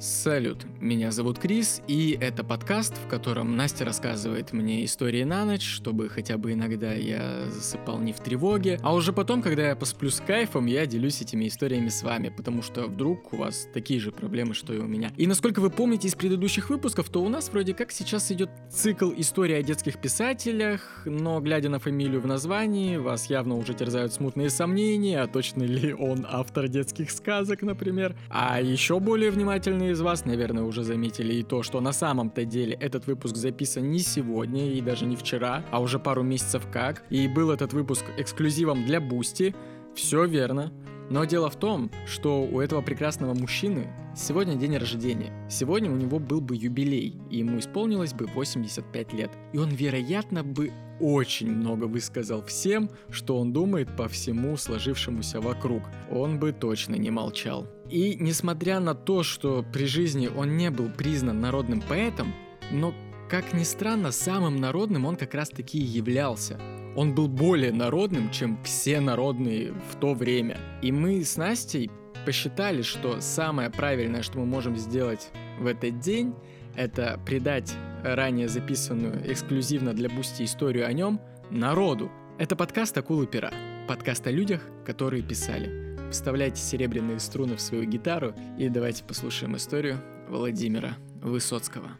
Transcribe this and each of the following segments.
Салют, меня зовут Крис, и это подкаст, в котором Настя рассказывает мне истории на ночь, чтобы хотя бы иногда я засыпал не в тревоге, а уже потом, когда я посплю с кайфом, я делюсь этими историями с вами, потому что вдруг у вас такие же проблемы, что и у меня. И насколько вы помните из предыдущих выпусков, то у нас вроде как сейчас идет цикл истории о детских писателях, но глядя на фамилию в названии, вас явно уже терзают смутные сомнения, а точно ли он автор детских сказок, например. А еще более внимательные из вас, наверное, уже заметили и то, что на самом-то деле этот выпуск записан не сегодня и даже не вчера, а уже пару месяцев как. И был этот выпуск эксклюзивом для Boosty. Все верно. Но дело в том, что у этого прекрасного мужчины сегодня день рождения. Сегодня у него был бы юбилей, и ему исполнилось бы 85 лет. И он, вероятно, бы очень много высказал всем, что он думает по всему сложившемуся вокруг. Он бы точно не молчал. И несмотря на то, что при жизни он не был признан народным поэтом, но, как ни странно, самым народным он как раз таки являлся. Он был более народным, чем все народные в то время. И мы с Настей посчитали, что самое правильное, что мы можем сделать в этот день, это придать ранее записанную эксклюзивно для Boosty историю о нем народу. Это подкаст «Акулы пера». Подкаст о людях, которые писали. Вставляйте серебряные струны в свою гитару и давайте послушаем историю Владимира Высоцкого.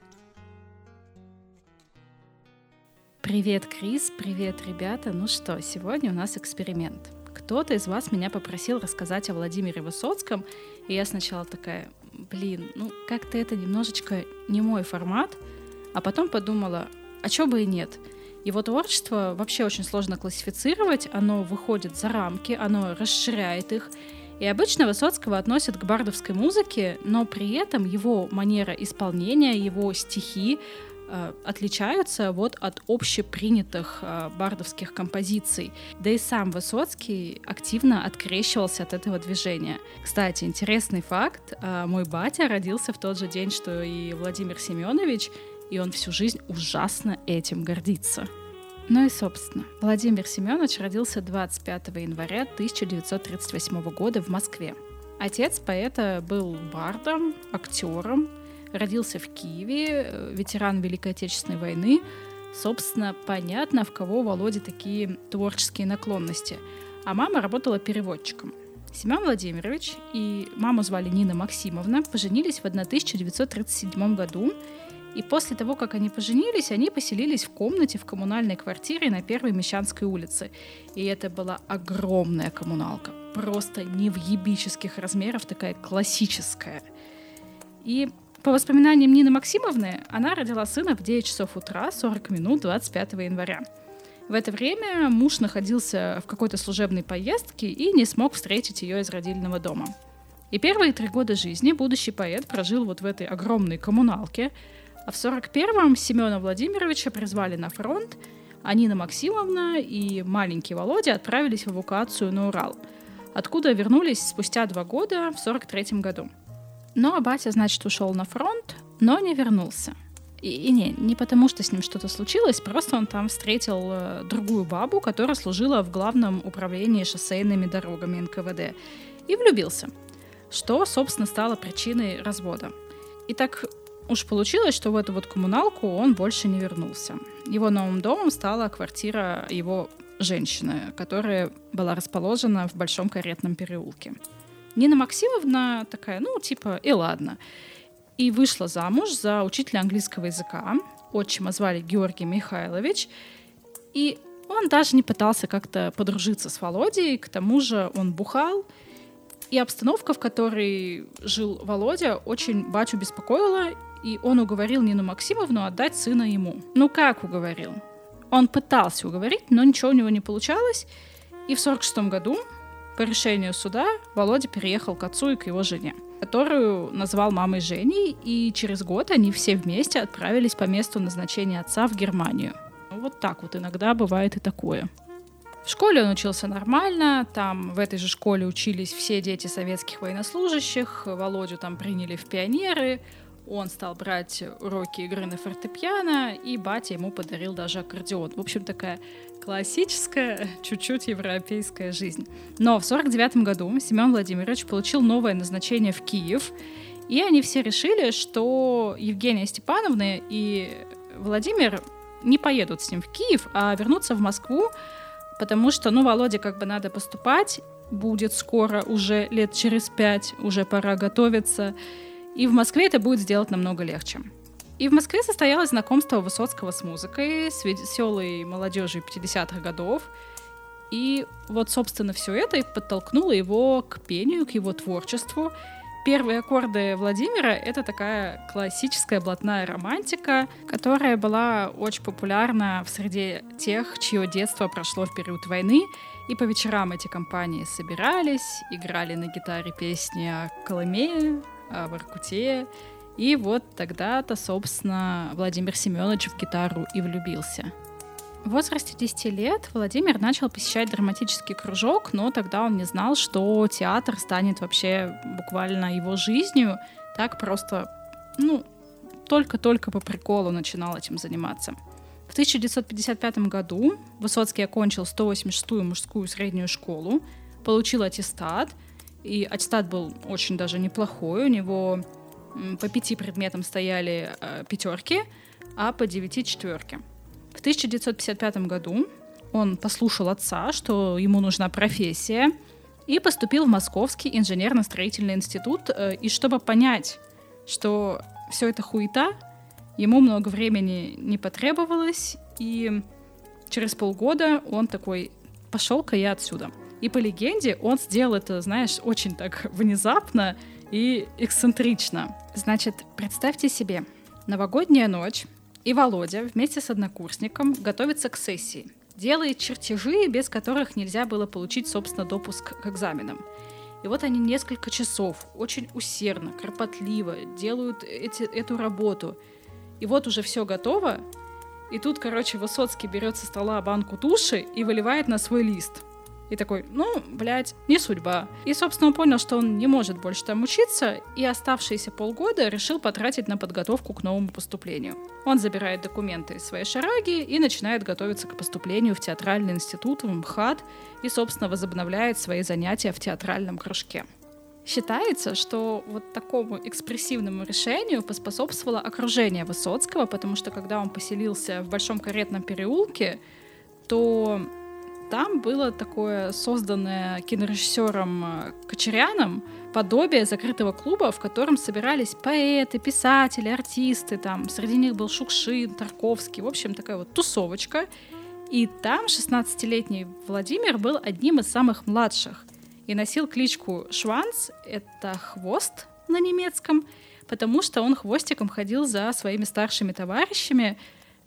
Привет, Крис, привет, ребята. Ну что, сегодня у нас эксперимент. Кто-то из вас меня попросил рассказать о Владимире Высоцком, и я сначала такая, блин, ну как-то это немножечко не мой формат, а потом подумала, а чё бы и нет. Его творчество вообще очень сложно классифицировать, оно выходит за рамки, оно расширяет их. И обычно Высоцкого относят к бардовской музыке, но при этом его манера исполнения, его стихи отличаются вот от общепринятых э, бардовских композиций. Да и сам Высоцкий активно открещивался от этого движения. Кстати, интересный факт. Э, мой батя родился в тот же день, что и Владимир Семенович, и он всю жизнь ужасно этим гордится. Ну и, собственно, Владимир Семенович родился 25 января 1938 года в Москве. Отец поэта был бардом, актером, родился в Киеве, э, ветеран Великой Отечественной войны. Собственно, понятно, в кого Володе такие творческие наклонности. А мама работала переводчиком. Семен Владимирович и маму звали Нина Максимовна поженились в 1937 году и после того, как они поженились, они поселились в комнате в коммунальной квартире на Первой Мещанской улице. И это была огромная коммуналка. Просто невъебических размеров, такая классическая. И по воспоминаниям Нины Максимовны, она родила сына в 9 часов утра, 40 минут 25 января. В это время муж находился в какой-то служебной поездке и не смог встретить ее из родильного дома. И первые три года жизни будущий поэт прожил вот в этой огромной коммуналке, а в 41-м Семена Владимировича призвали на фронт, а Нина Максимовна и маленький Володя отправились в эвакуацию на Урал, откуда вернулись спустя два года в 43-м году. А батя, значит, ушел на фронт, но не вернулся. И, и не, не потому, что с ним что-то случилось, просто он там встретил э, другую бабу, которая служила в главном управлении шоссейными дорогами НКВД, и влюбился, что, собственно, стало причиной развода. И так Уж получилось, что в эту вот коммуналку он больше не вернулся. Его новым домом стала квартира его женщины, которая была расположена в Большом каретном переулке. Нина Максимовна такая, ну, типа, и ладно. И вышла замуж за учителя английского языка. Отчима звали Георгий Михайлович. И он даже не пытался как-то подружиться с Володей. К тому же он бухал. И обстановка, в которой жил Володя, очень батю беспокоила, и он уговорил Нину Максимовну отдать сына ему. Ну как уговорил? Он пытался уговорить, но ничего у него не получалось. И в 46 году по решению суда Володя переехал к отцу и к его жене, которую назвал мамой Женей, и через год они все вместе отправились по месту назначения отца в Германию. Вот так вот иногда бывает и такое. В школе он учился нормально, там в этой же школе учились все дети советских военнослужащих, Володю там приняли в пионеры, он стал брать уроки игры на фортепиано, и батя ему подарил даже аккордеон. В общем, такая классическая, чуть-чуть европейская жизнь. Но в 49 году Семен Владимирович получил новое назначение в Киев, И они все решили, что Евгения Степановна и Владимир не поедут с ним в Киев, а вернутся в Москву, потому что, ну, Володе как бы надо поступать, будет скоро, уже лет через пять, уже пора готовиться. И в Москве это будет сделать намного легче. И в Москве состоялось знакомство Высоцкого с музыкой, с веселой молодежью 50-х годов. И вот, собственно, все это и подтолкнуло его к пению, к его творчеству. Первые аккорды Владимира — это такая классическая блатная романтика, которая была очень популярна в среде тех, чье детство прошло в период войны, и по вечерам эти компании собирались, играли на гитаре песни о Колыме, о Воркуте, и вот тогда-то, собственно, Владимир Семенович в гитару и влюбился. В возрасте 10 лет Владимир начал посещать драматический кружок, но тогда он не знал, что театр станет вообще буквально его жизнью. Так просто, ну, только-только по приколу начинал этим заниматься. В 1955 году Высоцкий окончил 186-ю мужскую среднюю школу, получил аттестат, и аттестат был очень даже неплохой. У него по пяти предметам стояли э, пятерки, а по девяти четверки. В 1955 году он послушал отца, что ему нужна профессия, и поступил в Московский инженерно-строительный институт. Э, и чтобы понять, что все это хуета, ему много времени не потребовалось, и через полгода он такой, пошел-ка я отсюда. И по легенде он сделал это, знаешь, очень так внезапно и эксцентрично. Значит, представьте себе, новогодняя ночь, и Володя вместе с однокурсником готовится к сессии. Делает чертежи, без которых нельзя было получить, собственно, допуск к экзаменам. И вот они несколько часов очень усердно, кропотливо делают эти, эту работу. И вот уже все готово. И тут, короче, Высоцкий берет со стола банку туши и выливает на свой лист – и такой, ну, блядь, не судьба. И, собственно, он понял, что он не может больше там учиться, и оставшиеся полгода решил потратить на подготовку к новому поступлению. Он забирает документы из своей шараги и начинает готовиться к поступлению в театральный институт, в МХАТ, и, собственно, возобновляет свои занятия в театральном кружке. Считается, что вот такому экспрессивному решению поспособствовало окружение Высоцкого, потому что когда он поселился в Большом каретном переулке, то там было такое созданное кинорежиссером э, Кочеряном подобие закрытого клуба, в котором собирались поэты, писатели, артисты, там среди них был Шукшин, Тарковский, в общем, такая вот тусовочка. И там 16-летний Владимир был одним из самых младших и носил кличку Шванц, это хвост на немецком, потому что он хвостиком ходил за своими старшими товарищами,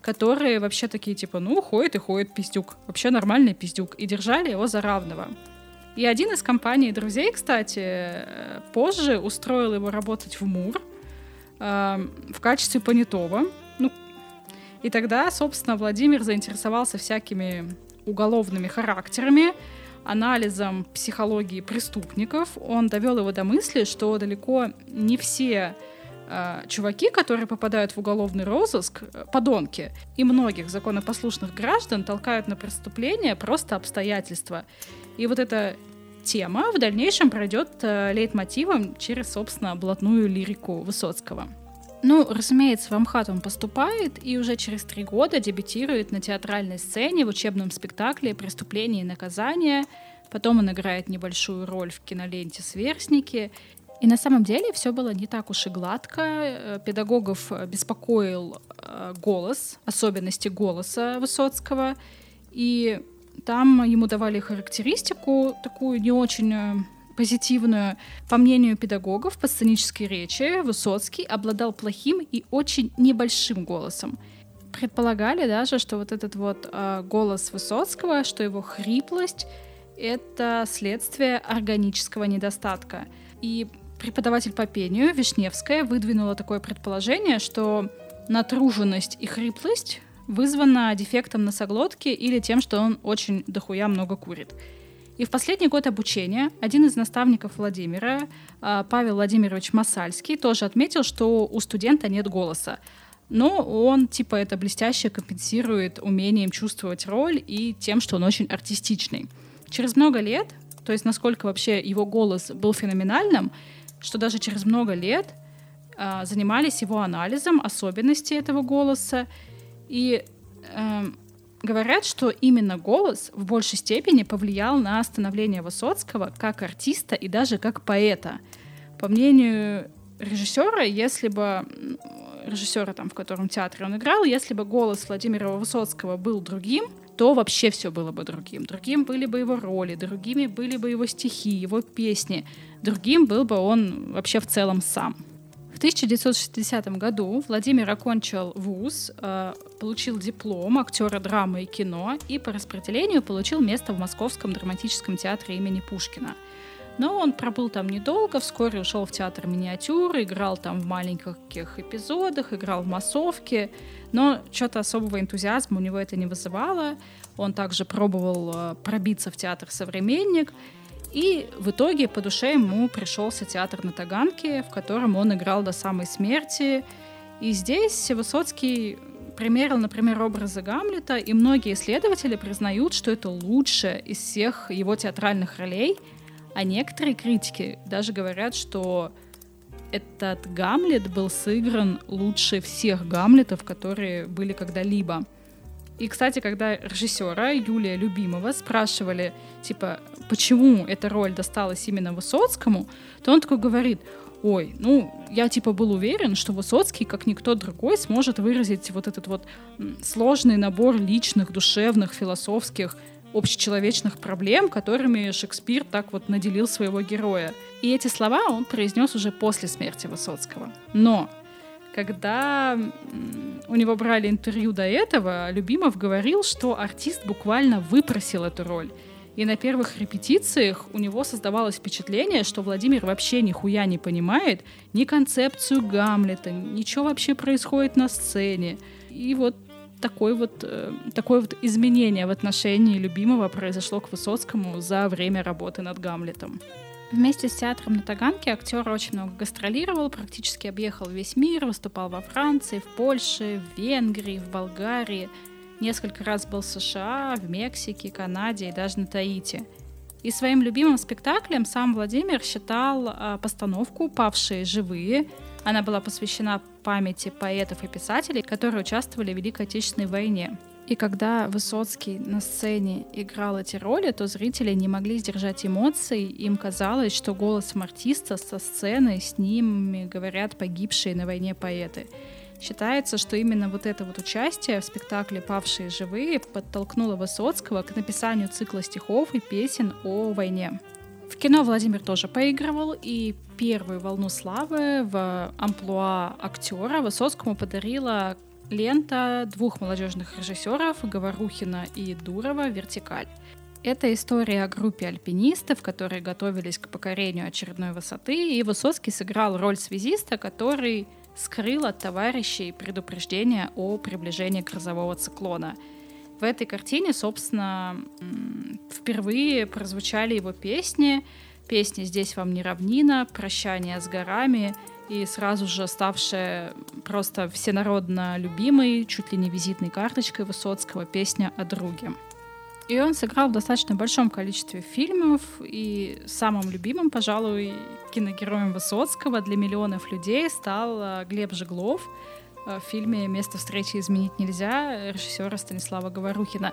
которые вообще такие, типа, ну, ходит и ходит пиздюк. Вообще нормальный пиздюк. И держали его за равного. И один из компаний друзей, кстати, позже устроил его работать в МУР э, в качестве понятого. Ну, и тогда, собственно, Владимир заинтересовался всякими уголовными характерами, анализом психологии преступников. Он довел его до мысли, что далеко не все э, чуваки, которые попадают в уголовный розыск, э, подонки, и многих законопослушных граждан толкают на преступление просто обстоятельства. И вот эта тема в дальнейшем пройдет э, лейтмотивом через, собственно, блатную лирику Высоцкого. Ну, разумеется, в Амхат он поступает и уже через три года дебютирует на театральной сцене в учебном спектакле «Преступление и наказание». Потом он играет небольшую роль в киноленте «Сверстники». И на самом деле все было не так уж и гладко. Э, педагогов э, беспокоил э, голос, особенности голоса Высоцкого. И там ему давали характеристику такую не очень позитивную. По мнению педагогов по сценической речи, Высоцкий обладал плохим и очень небольшим голосом. Предполагали даже, что вот этот вот э, голос Высоцкого, что его хриплость — это следствие органического недостатка. И преподаватель по пению Вишневская выдвинула такое предположение, что натруженность и хриплость вызвана дефектом носоглотки или тем, что он очень дохуя много курит. И в последний год обучения один из наставников Владимира, а, Павел Владимирович Масальский, тоже отметил, что у студента нет голоса. Но он, типа, это блестяще компенсирует умением чувствовать роль и тем, что он очень артистичный. Через много лет, то есть насколько вообще его голос был феноменальным, что даже через много лет э, занимались его анализом особенностей этого голоса. И э, говорят, что именно голос в большей степени повлиял на становление Высоцкого как артиста и даже как поэта. По мнению режиссера, если бы режиссера, там, в котором театре он играл, если бы голос Владимира Высоцкого был другим, то вообще все было бы другим. Другим были бы его роли, другими были бы его стихи, его песни. Другим был бы он вообще в целом сам. В 1960 году Владимир окончил вуз, э, получил диплом актера драмы и кино и по распределению получил место в Московском драматическом театре имени Пушкина – но он пробыл там недолго, вскоре ушел в театр миниатюры, играл там в маленьких эпизодах, играл в массовке, но что-то особого энтузиазма у него это не вызывало. Он также пробовал э, пробиться в театр «Современник», и в итоге по душе ему пришелся театр на Таганке, в котором он играл до самой смерти. И здесь Высоцкий примерил, например, образы Гамлета, и многие исследователи признают, что это лучшее из всех его театральных ролей — а некоторые критики даже говорят, что этот Гамлет был сыгран лучше всех Гамлетов, которые были когда-либо. И, кстати, когда режиссера Юлия Любимова спрашивали, типа, почему эта роль досталась именно Высоцкому, то он такой говорит, ой, ну, я типа был уверен, что Высоцкий, как никто другой, сможет выразить вот этот вот сложный набор личных, душевных, философских общечеловечных проблем, которыми Шекспир так вот наделил своего героя. И эти слова он произнес уже после смерти Высоцкого. Но когда у него брали интервью до этого, Любимов говорил, что артист буквально выпросил эту роль. И на первых репетициях у него создавалось впечатление, что Владимир вообще нихуя не понимает ни концепцию Гамлета, ничего вообще происходит на сцене. И вот такой вот, э, такое вот изменение в отношении любимого произошло к Высоцкому за время работы над Гамлетом. Вместе с театром на Таганке актер очень много гастролировал, практически объехал весь мир, выступал во Франции, в Польше, в Венгрии, в Болгарии. Несколько раз был в США, в Мексике, Канаде и даже на Таити. И своим любимым спектаклем сам Владимир считал э, постановку «Павшие живые», она была посвящена памяти поэтов и писателей, которые участвовали в Великой Отечественной войне. И когда Высоцкий на сцене играл эти роли, то зрители не могли сдержать эмоций. Им казалось, что голосом артиста со сцены с ними говорят погибшие на войне поэты. Считается, что именно вот это вот участие в спектакле «Павшие живые» подтолкнуло Высоцкого к написанию цикла стихов и песен о войне. В кино Владимир тоже поигрывал, и первую волну славы в амплуа актера Высоцкому подарила лента двух молодежных режиссеров Говорухина и Дурова «Вертикаль». Это история о группе альпинистов, которые готовились к покорению очередной высоты, и Высоцкий сыграл роль связиста, который скрыл от товарищей предупреждение о приближении грозового циклона — в этой картине, собственно, впервые прозвучали его песни. Песни «Здесь вам не равнина», «Прощание с горами» и сразу же ставшая просто всенародно любимой, чуть ли не визитной карточкой Высоцкого песня о друге. И он сыграл в достаточно большом количестве фильмов, и самым любимым, пожалуй, киногероем Высоцкого для миллионов людей стал э, Глеб Жеглов — Э, в фильме «Место встречи изменить нельзя» режиссера Станислава Говорухина.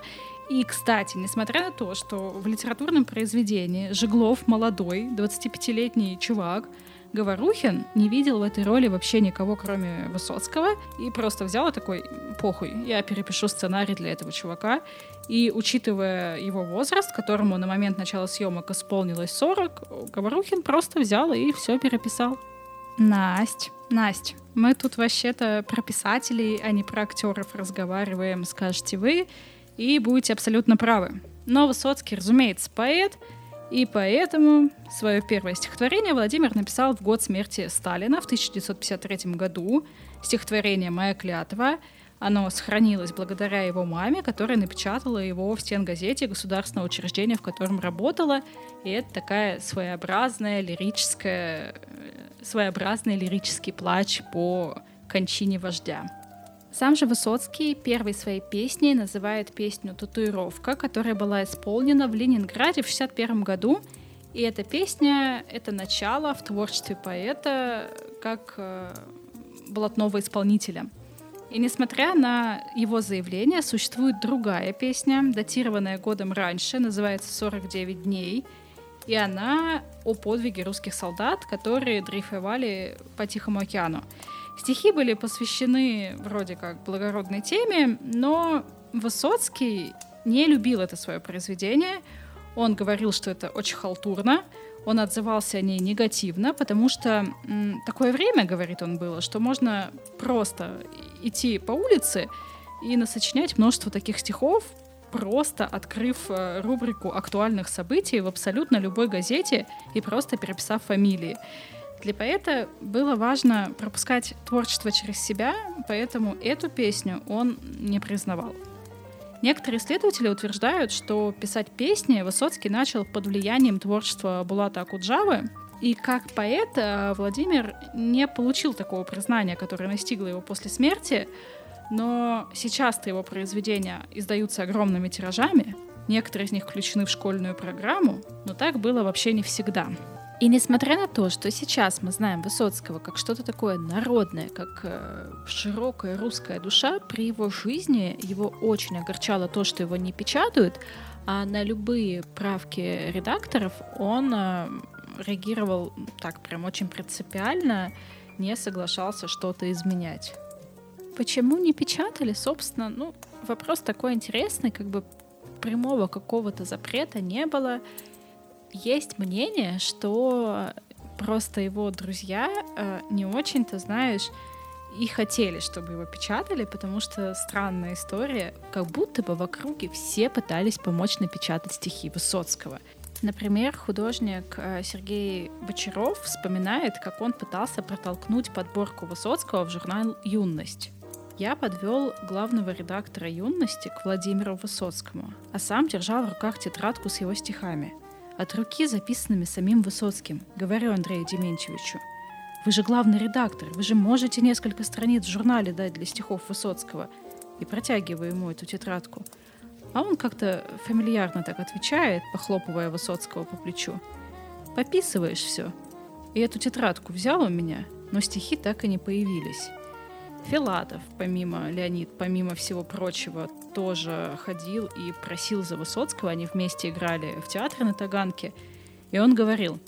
И, кстати, несмотря на то, что в литературном произведении Жеглов молодой, 25-летний чувак, Говорухин не видел в этой роли вообще никого, кроме Высоцкого, и просто взял такой, похуй, я перепишу сценарий для этого чувака. И учитывая его возраст, которому на момент начала съемок исполнилось 40, Говорухин просто взял и все переписал. Насть, Насть, мы тут вообще-то про писателей, а не про актеров разговариваем, скажете вы, и будете абсолютно правы. Но Высоцкий, разумеется, поэт, и поэтому свое первое стихотворение Владимир написал в год смерти Сталина в 1953 году. Стихотворение «Моя клятва», оно сохранилось благодаря его маме, которая напечатала его в стенгазете государственного учреждения, в котором работала. И это такая своеобразная лирическая, своеобразный лирический плач по кончине вождя. Сам же Высоцкий первой своей песней называет песню «Татуировка», которая была исполнена в Ленинграде в 1961 году. И эта песня — это начало в творчестве поэта, как э, блатного исполнителя. И несмотря на его заявление, существует другая песня, датированная годом раньше, называется «49 дней», и она о подвиге русских солдат, которые дрейфовали по Тихому океану. Стихи были посвящены вроде как благородной теме, но Высоцкий не любил это свое произведение. Он говорил, что это очень халтурно, он отзывался о ней негативно, потому что м, такое время, говорит он, было, что можно просто идти по улице и насочинять множество таких стихов, просто открыв э, рубрику актуальных событий в абсолютно любой газете и просто переписав фамилии. Для поэта было важно пропускать творчество через себя, поэтому эту песню он не признавал. Некоторые исследователи утверждают, что писать песни Высоцкий начал под влиянием творчества Булата Акуджавы, и как поэт э, Владимир не получил такого признания, которое настигло его после смерти, но сейчас-то его произведения издаются огромными тиражами, некоторые из них включены в школьную программу, но так было вообще не всегда. И несмотря на то, что сейчас мы знаем Высоцкого как что-то такое народное, как э, широкая русская душа, при его жизни его очень огорчало то, что его не печатают, а на любые правки редакторов он э, реагировал так прям очень принципиально, не соглашался что-то изменять. Почему не печатали, собственно, ну, вопрос такой интересный, как бы прямого какого-то запрета не было, есть мнение, что просто его друзья э, не очень-то, знаешь, и хотели, чтобы его печатали, потому что странная история, как будто бы в округе все пытались помочь напечатать стихи Высоцкого. Например, художник э, Сергей Бочаров вспоминает, как он пытался протолкнуть подборку Высоцкого в журнал «Юность». Я подвел главного редактора «Юности» к Владимиру Высоцкому, а сам держал в руках тетрадку с его стихами — от руки записанными самим Высоцким. Говорю Андрею Дементьевичу. Вы же главный редактор, вы же можете несколько страниц в журнале дать для стихов Высоцкого. И протягиваю ему эту тетрадку. А он как-то фамильярно так отвечает, похлопывая Высоцкого по плечу. Пописываешь все. И эту тетрадку взял у меня, но стихи так и не появились. Филатов, помимо Леонид, помимо всего прочего, тоже ходил и просил за Высоцкого. Они вместе играли в театре на Таганке. И он говорил,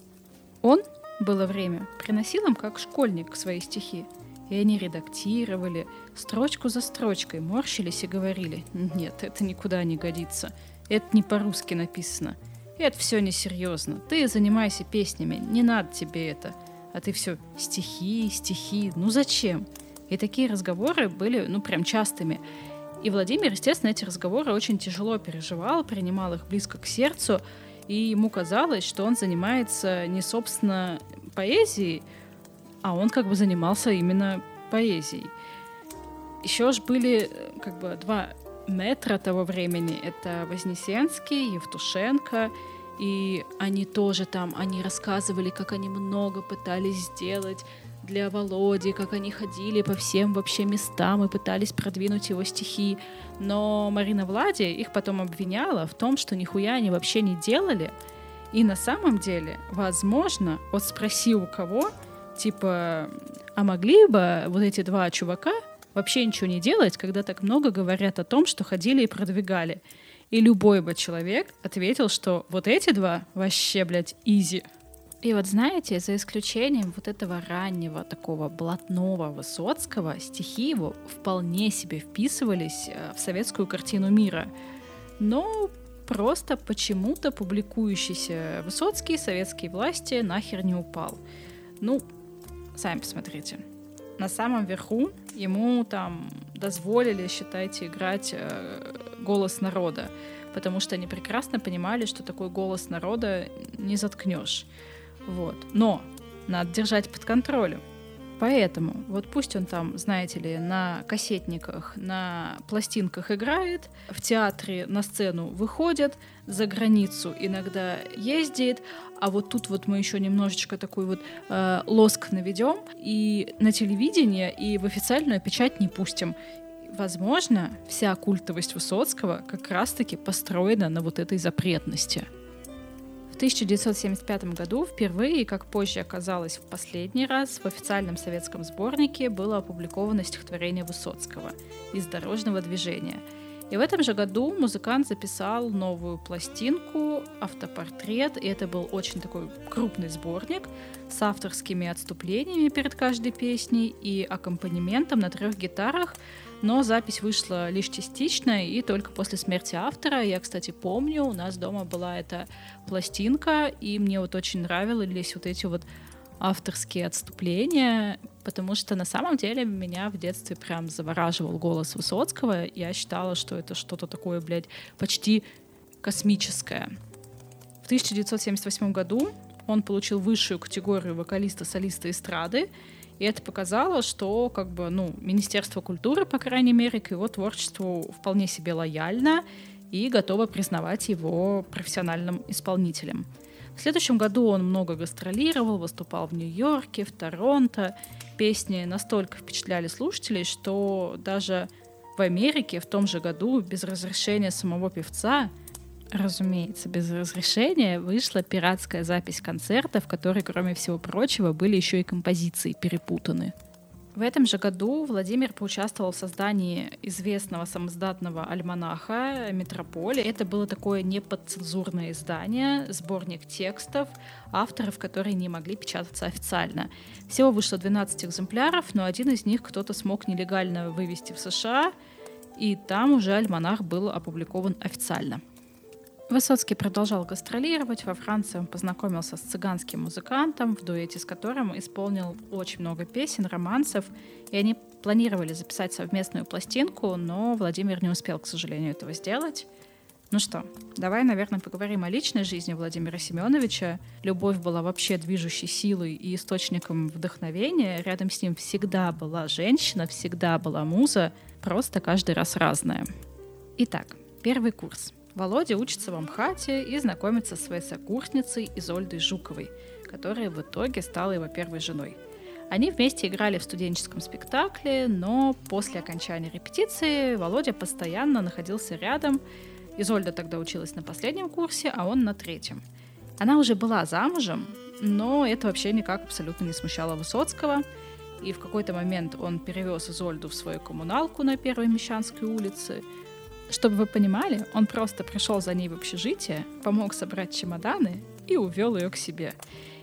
он, было время, приносил им как школьник свои стихи. И они редактировали, строчку за строчкой, морщились и говорили, нет, это никуда не годится, это не по-русски написано, это все несерьезно, ты занимайся песнями, не надо тебе это. А ты все стихи, стихи, ну зачем? И такие разговоры были, ну, прям частыми. И Владимир, естественно, эти разговоры очень тяжело переживал, принимал их близко к сердцу, и ему казалось, что он занимается не, собственно, поэзией, а он как бы занимался именно поэзией. Еще ж были как бы два метра того времени. Это Вознесенский, Евтушенко, и они тоже там, они рассказывали, как они много пытались сделать, для Володи, как они ходили по всем вообще местам и пытались продвинуть его стихи. Но Марина Влади их потом обвиняла в том, что нихуя они вообще не делали. И на самом деле, возможно, вот спроси у кого, типа, а могли бы вот эти два чувака вообще ничего не делать, когда так много говорят о том, что ходили и продвигали. И любой бы человек ответил, что вот эти два вообще, блядь, изи. И вот знаете, за исключением вот этого раннего такого блатного Высоцкого, стихи его вполне себе вписывались э, в советскую картину мира. Но просто почему-то публикующийся Высоцкий советские власти нахер не упал. Ну, сами посмотрите. На самом верху ему там дозволили, считайте, играть э, голос народа, потому что они прекрасно понимали, что такой голос народа не заткнешь. Вот. Но надо держать под контролем. Поэтому вот пусть он там, знаете ли, на кассетниках, на пластинках играет, в театре на сцену выходит, за границу иногда ездит, а вот тут вот мы еще немножечко такой вот э, лоск наведем и на телевидение, и в официальную печать не пустим. Возможно, вся культовость Высоцкого как раз-таки построена на вот этой запретности. 1975 году впервые, как позже оказалось в последний раз, в официальном советском сборнике было опубликовано стихотворение Высоцкого «Из дорожного движения». И в этом же году музыкант записал новую пластинку «Автопортрет», и это был очень такой крупный сборник с авторскими отступлениями перед каждой песней и аккомпанементом на трех гитарах, но запись вышла лишь частично и только после смерти автора. Я, кстати, помню, у нас дома была эта пластинка, и мне вот очень нравились вот эти вот авторские отступления, потому что на самом деле меня в детстве прям завораживал голос Высоцкого. Я считала, что это что-то такое, блядь, почти космическое. В 1978 году он получил высшую категорию вокалиста-солиста эстрады, и это показало, что как бы, ну, Министерство культуры, по крайней мере, к его творчеству вполне себе лояльно и готово признавать его профессиональным исполнителем. В следующем году он много гастролировал, выступал в Нью-Йорке, в Торонто. Песни настолько впечатляли слушателей, что даже в Америке в том же году без разрешения самого певца разумеется, без разрешения вышла пиратская запись концерта, в которой, кроме всего прочего, были еще и композиции перепутаны. В этом же году Владимир поучаствовал в создании известного самоздатного альманаха «Метрополь». Это было такое неподцензурное издание, сборник текстов, авторов, которые не могли печататься официально. Всего вышло 12 экземпляров, но один из них кто-то смог нелегально вывести в США, и там уже альманах был опубликован официально. Высоцкий продолжал гастролировать. Во Франции он познакомился с цыганским музыкантом, в дуэте с которым исполнил очень много песен, романсов, и они планировали записать совместную пластинку, но Владимир не успел, к сожалению, этого сделать. Ну что, давай, наверное, поговорим о личной жизни Владимира Семеновича. Любовь была вообще движущей силой и источником вдохновения. Рядом с ним всегда была женщина, всегда была муза, просто каждый раз разная. Итак, первый курс — Володя учится в Амхате и знакомится со своей сокурсницей Изольдой Жуковой, которая в итоге стала его первой женой. Они вместе играли в студенческом спектакле, но после окончания репетиции Володя постоянно находился рядом. Изольда тогда училась на последнем курсе, а он на третьем. Она уже была замужем, но это вообще никак абсолютно не смущало Высоцкого. И в какой-то момент он перевез Изольду в свою коммуналку на Первой Мещанской улице – чтобы вы понимали, он просто пришел за ней в общежитие, помог собрать чемоданы и увел ее к себе.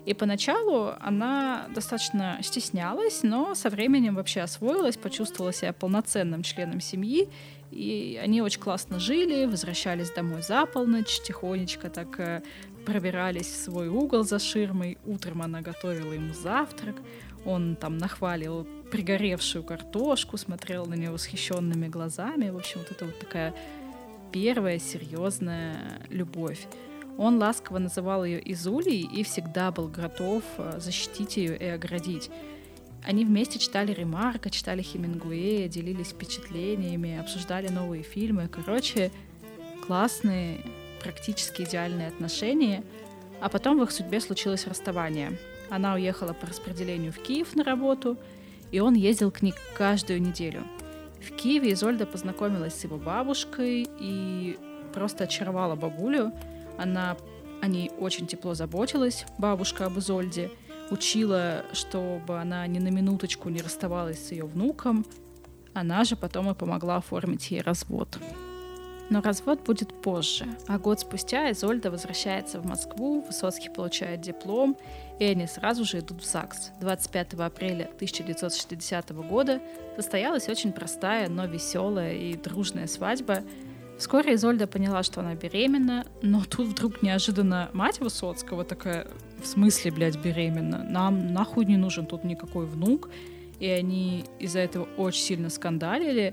И поначалу она достаточно стеснялась, но со временем вообще освоилась, почувствовала себя полноценным членом семьи, и они очень классно жили, возвращались домой за полночь, тихонечко так э, пробирались в свой угол за ширмой. Утром она готовила ему завтрак, он там нахвалил пригоревшую картошку, смотрел на нее восхищенными глазами. В общем, вот это вот такая первая серьезная любовь. Он ласково называл ее Изулей и всегда был готов э, защитить ее и оградить. Они вместе читали Ремарка, читали Хемингуэя, делились впечатлениями, обсуждали новые фильмы. Короче, классные, практически идеальные отношения. А потом в их судьбе случилось расставание. Она уехала по распределению в Киев на работу — и он ездил к ней каждую неделю. В Киеве Изольда познакомилась с его бабушкой и просто очаровала бабулю. Она о ней очень тепло заботилась, бабушка об Изольде, учила, чтобы она ни на минуточку не расставалась с ее внуком. Она же потом и помогла оформить ей развод. Но развод будет позже, а год спустя Изольда возвращается в Москву, Высоцкий получает диплом, и они сразу же идут в ЗАГС. 25 апреля 1960 года состоялась очень простая, но веселая и дружная свадьба. Вскоре Изольда поняла, что она беременна, но тут вдруг неожиданно мать Высоцкого такая, в смысле, блядь, беременна? Нам нахуй не нужен тут никакой внук. И они из-за этого очень сильно скандалили,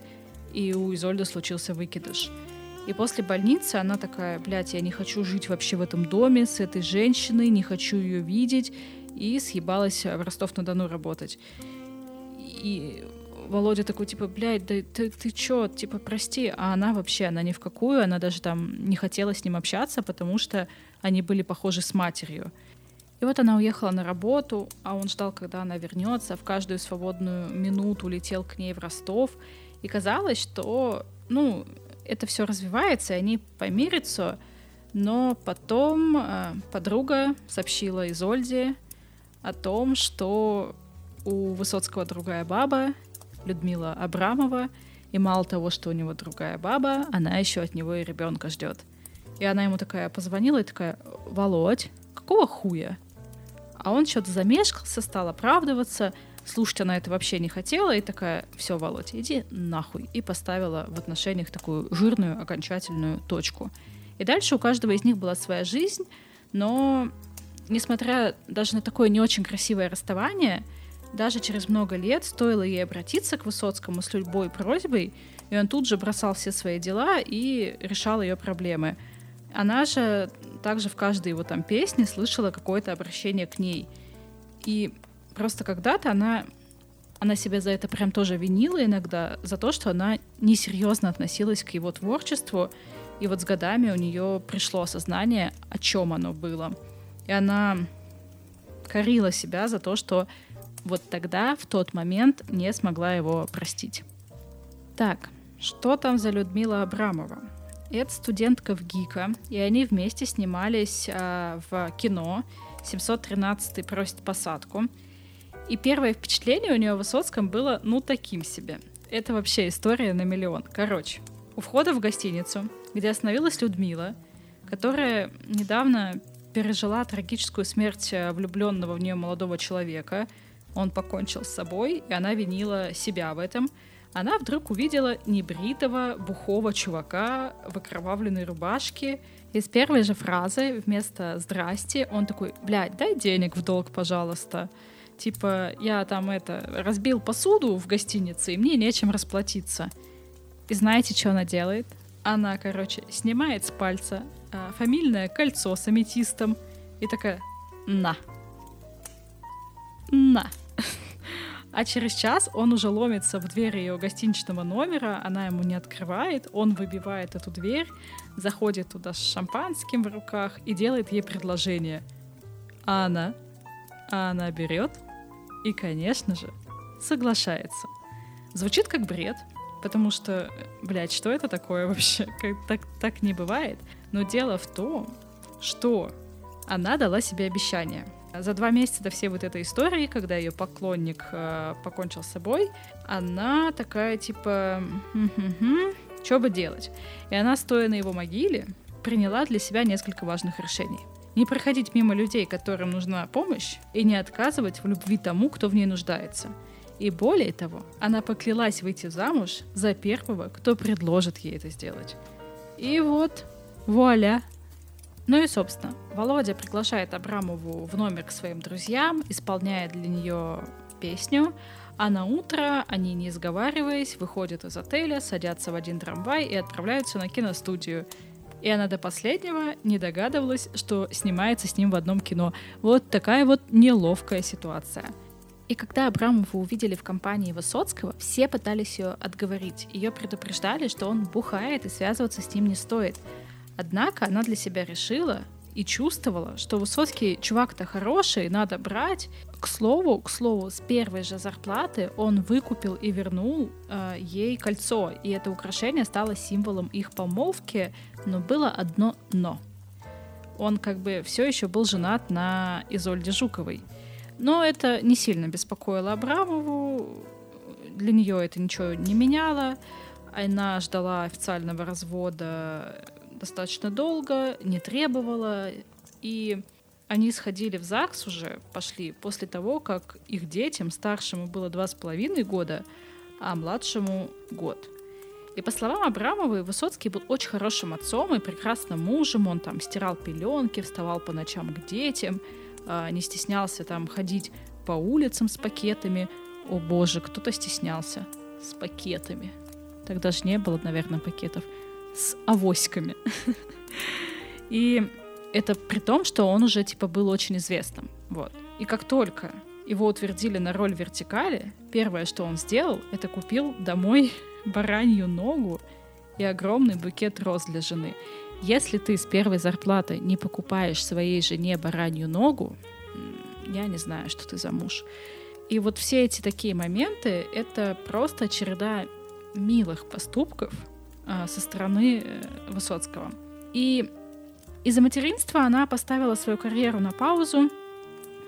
и у Изольды случился выкидыш. И после больницы она такая, блядь, я не хочу жить вообще в этом доме с этой женщиной, не хочу ее видеть. И съебалась в Ростов-на-Дону работать. И Володя такой, типа, блядь, да ты, ты чё, типа, прости. А она вообще, она ни в какую, она даже там не хотела с ним общаться, потому что они были похожи с матерью. И вот она уехала на работу, а он ждал, когда она вернется, в каждую свободную минуту летел к ней в Ростов. И казалось, что, ну, это все развивается, и они помирятся, Но потом э, подруга сообщила Изольде о том, что у Высоцкого другая баба, Людмила Абрамова, и мало того, что у него другая баба, она еще от него и ребенка ждет. И она ему такая позвонила и такая, Володь, какого хуя? А он что-то замешкался, стал оправдываться, слушать она это вообще не хотела, и такая, все, Володь, иди нахуй. И поставила в отношениях такую жирную окончательную точку. И дальше у каждого из них была своя жизнь, но несмотря даже на такое не очень красивое расставание, даже через много лет стоило ей обратиться к Высоцкому с любой просьбой, и он тут же бросал все свои дела и решал ее проблемы. Она же также в каждой его там песне слышала какое-то обращение к ней. И просто когда-то она, она себя за это прям тоже винила иногда, за то, что она несерьезно относилась к его творчеству, и вот с годами у нее пришло осознание, о чем оно было. И она корила себя за то, что вот тогда, в тот момент, не смогла его простить. Так, что там за Людмила Абрамова? Это студентка в ГИКа, и они вместе снимались э, в кино «713 просит посадку». И первое впечатление у нее в Высоцком было, ну, таким себе. Это вообще история на миллион. Короче, у входа в гостиницу, где остановилась Людмила, которая недавно пережила трагическую смерть э, влюбленного в нее молодого человека. Он покончил с собой, и она винила себя в этом. Она вдруг увидела небритого, бухого чувака в окровавленной рубашке. И с первой же фразы вместо «здрасте» он такой «блядь, дай денег в долг, пожалуйста». Типа, я там это, разбил посуду в гостинице, и мне нечем расплатиться. И знаете, что она делает? Она, короче, снимает с пальца а, фамильное кольцо с аметистом и такая «на». «На». А через час он уже ломится в дверь ее гостиничного номера, она ему не открывает, он выбивает эту дверь, заходит туда с шампанским в руках и делает ей предложение. А она, а она берет и, конечно же, соглашается. Звучит как бред, потому что, блядь, что это такое вообще? Как, так, так не бывает. Но дело в том, что она дала себе обещание. За два месяца до всей вот этой истории, когда ее поклонник э, покончил с собой, она такая типа, что бы делать? И она, стоя на его могиле, приняла для себя несколько важных решений. Не проходить мимо людей, которым нужна помощь, и не отказывать в любви тому, кто в ней нуждается. И более того, она поклялась выйти замуж за первого, кто предложит ей это сделать. И вот, вуаля. Ну и, собственно, Володя приглашает Абрамову в номер к своим друзьям, исполняет для нее песню, а на утро они, не сговариваясь, выходят из отеля, садятся в один трамвай и отправляются на киностудию. И она до последнего не догадывалась, что снимается с ним в одном кино. Вот такая вот неловкая ситуация. И когда Абрамову увидели в компании Высоцкого, все пытались ее отговорить. Ее предупреждали, что он бухает и связываться с ним не стоит. Однако она для себя решила и чувствовала, что Высоцкий чувак-то хороший, надо брать. К слову, к слову, с первой же зарплаты он выкупил и вернул э, ей кольцо, и это украшение стало символом их помолвки, но было одно но. Он как бы все еще был женат на Изольде Жуковой. Но это не сильно беспокоило Абрамову, для нее это ничего не меняло. Она ждала официального развода достаточно долго, не требовала, и они сходили в ЗАГС уже, пошли после того, как их детям, старшему было два с половиной года, а младшему год. И по словам Абрамовой, Высоцкий был очень хорошим отцом и прекрасным мужем. Он там стирал пеленки, вставал по ночам к детям, а, не стеснялся там ходить по улицам с пакетами. О боже, кто-то стеснялся с пакетами. Тогда же не было, наверное, пакетов. С авоськами. И это при том, что он уже типа был очень известным. Вот. И как только его утвердили на роль вертикали, первое, что он сделал, это купил домой баранью ногу и огромный букет роз для жены. Если ты с первой зарплаты не покупаешь своей жене баранью ногу, я не знаю, что ты за муж. И вот все эти такие моменты — это просто череда милых поступков а, со стороны э, Высоцкого. И Из-за материнства она поставила свою карьеру на паузу,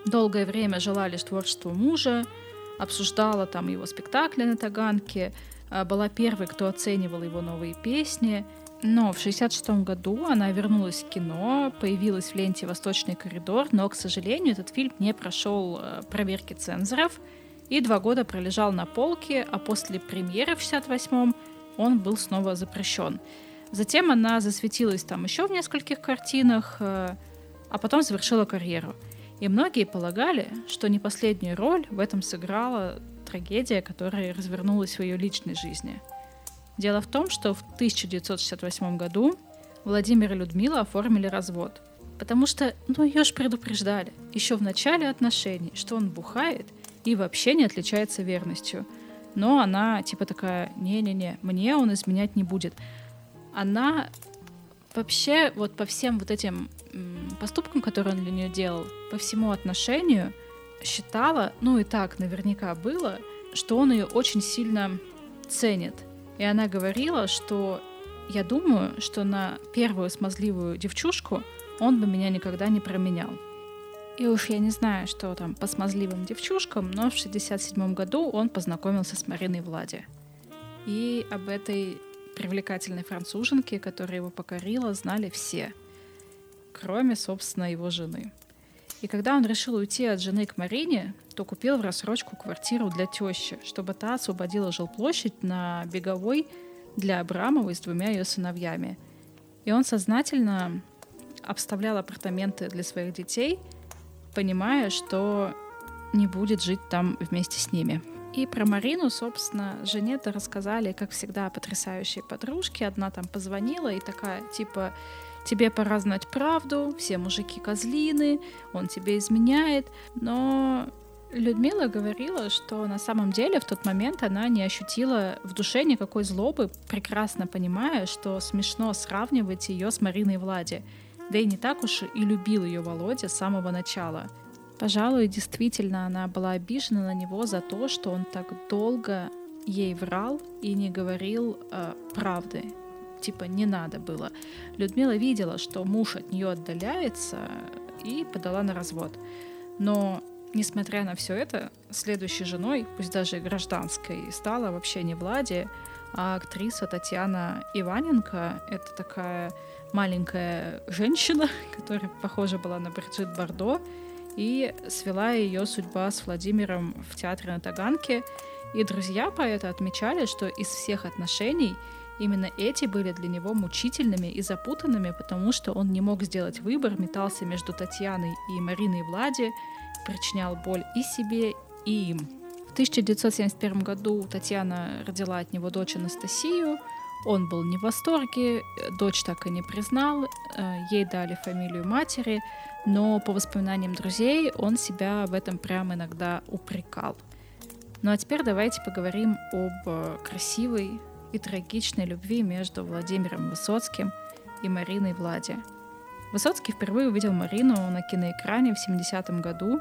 долгое время жила лишь творчеством мужа, обсуждала там его спектакли на Таганке, а, была первой, кто оценивал его новые песни. Но в 1966 году она вернулась в кино, появилась в ленте «Восточный коридор», но, к сожалению, этот фильм не прошел а, проверки цензоров и два года пролежал на полке, а после премьеры в 1968 он был снова запрещен. Затем она засветилась там еще в нескольких картинах, э, а потом завершила карьеру. И многие полагали, что не последнюю роль в этом сыграла трагедия, которая развернулась в ее личной жизни. Дело в том, что в 1968 году Владимир и Людмила оформили развод. Потому что, ну, ее же предупреждали еще в начале отношений, что он бухает и вообще не отличается верностью. Но она типа такая, не-не-не, мне он изменять не будет она вообще вот по всем вот этим поступкам, которые он для нее делал, по всему отношению считала, ну и так наверняка было, что он ее очень сильно ценит. И она говорила, что я думаю, что на первую смазливую девчушку он бы меня никогда не променял. И уж я не знаю, что там по смазливым девчушкам, но в 67 году он познакомился с Мариной Влади. И об этой привлекательной француженки, которая его покорила, знали все, кроме, собственно, его жены. И когда он решил уйти от жены к Марине, то купил в рассрочку квартиру для тещи, чтобы та освободила жилплощадь на Беговой для Абрамовой с двумя ее сыновьями. И он сознательно обставлял апартаменты для своих детей, понимая, что не будет жить там вместе с ними. И про Марину, собственно, жене-то рассказали, как всегда, потрясающие подружки. Одна там позвонила и такая, типа, тебе пора знать правду, все мужики козлины, он тебе изменяет. Но Людмила говорила, что на самом деле в тот момент она не ощутила в душе никакой злобы, прекрасно понимая, что смешно сравнивать ее с Мариной Влади. Да и не так уж и любил ее Володя с самого начала. Пожалуй, действительно, она была обижена на него за то, что он так долго ей врал и не говорил э, правды. Типа не надо было. Людмила видела, что муж от нее отдаляется и подала на развод. Но несмотря на все это, следующей женой, пусть даже гражданской, стала вообще не Влади, а актриса Татьяна Иваненко. Это такая маленькая женщина, которая похожа была на Бриджит Бардо, и свела ее судьба с Владимиром в театре на Таганке. И друзья поэта отмечали, что из всех отношений именно эти были для него мучительными и запутанными, потому что он не мог сделать выбор, метался между Татьяной и Мариной Влади, причинял боль и себе, и им. В 1971 году Татьяна родила от него дочь Анастасию, он был не в восторге, дочь так и не признал, э, ей дали фамилию матери, но по воспоминаниям друзей он себя в этом прямо иногда упрекал. Ну а теперь давайте поговорим об э, красивой и трагичной любви между Владимиром Высоцким и Мариной Влади. Высоцкий впервые увидел Марину на киноэкране в 70-м году,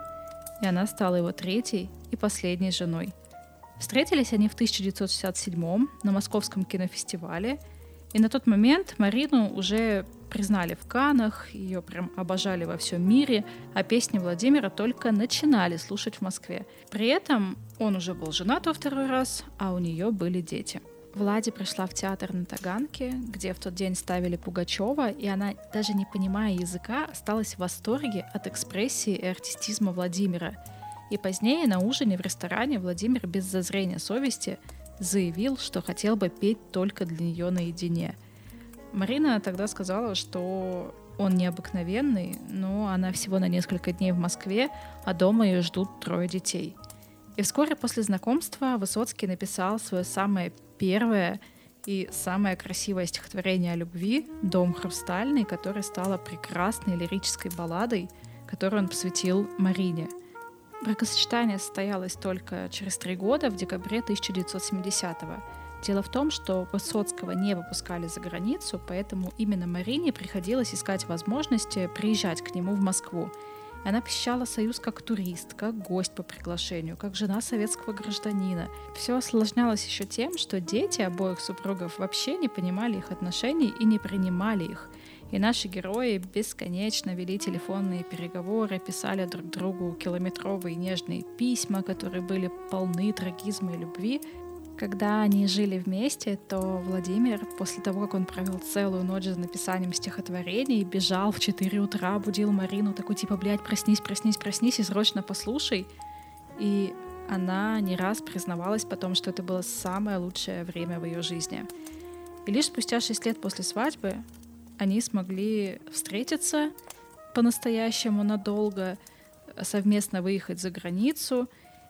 и она стала его третьей и последней женой. Встретились они в 1967 на Московском кинофестивале, и на тот момент Марину уже признали в Канах, ее прям обожали во всем мире, а песни Владимира только начинали слушать в Москве. При этом он уже был женат во второй раз, а у нее были дети. Влади пришла в театр на Таганке, где в тот день ставили Пугачева, и она, даже не понимая языка, осталась в восторге от экспрессии и артистизма Владимира. И позднее на ужине в ресторане Владимир без зазрения совести заявил, что хотел бы петь только для нее наедине – Марина тогда сказала, что он необыкновенный, но она всего на несколько дней в Москве, а дома ее ждут трое детей. И вскоре после знакомства Высоцкий написал свое самое первое и самое красивое стихотворение о любви «Дом хрустальный», которое стало прекрасной лирической балладой, которую он посвятил Марине. Бракосочетание состоялось только через три года, в декабре 1970 года. Дело в том, что Высоцкого не выпускали за границу, поэтому именно Марине приходилось искать возможности приезжать к нему в Москву. Она посещала Союз как турист, как гость по приглашению, как жена советского гражданина. Все осложнялось еще тем, что дети обоих супругов вообще не понимали их отношений и не принимали их. И наши герои бесконечно вели телефонные переговоры, писали друг другу километровые нежные письма, которые были полны трагизма и любви. Когда они жили вместе, то Владимир, после того, как он провел целую ночь за написанием стихотворений, бежал в 4 утра, будил Марину, такой типа, блядь, проснись, проснись, проснись и срочно послушай. И она не раз признавалась потом, что это было самое лучшее время в ее жизни. И лишь спустя 6 лет после свадьбы они смогли встретиться по-настоящему надолго, совместно выехать за границу,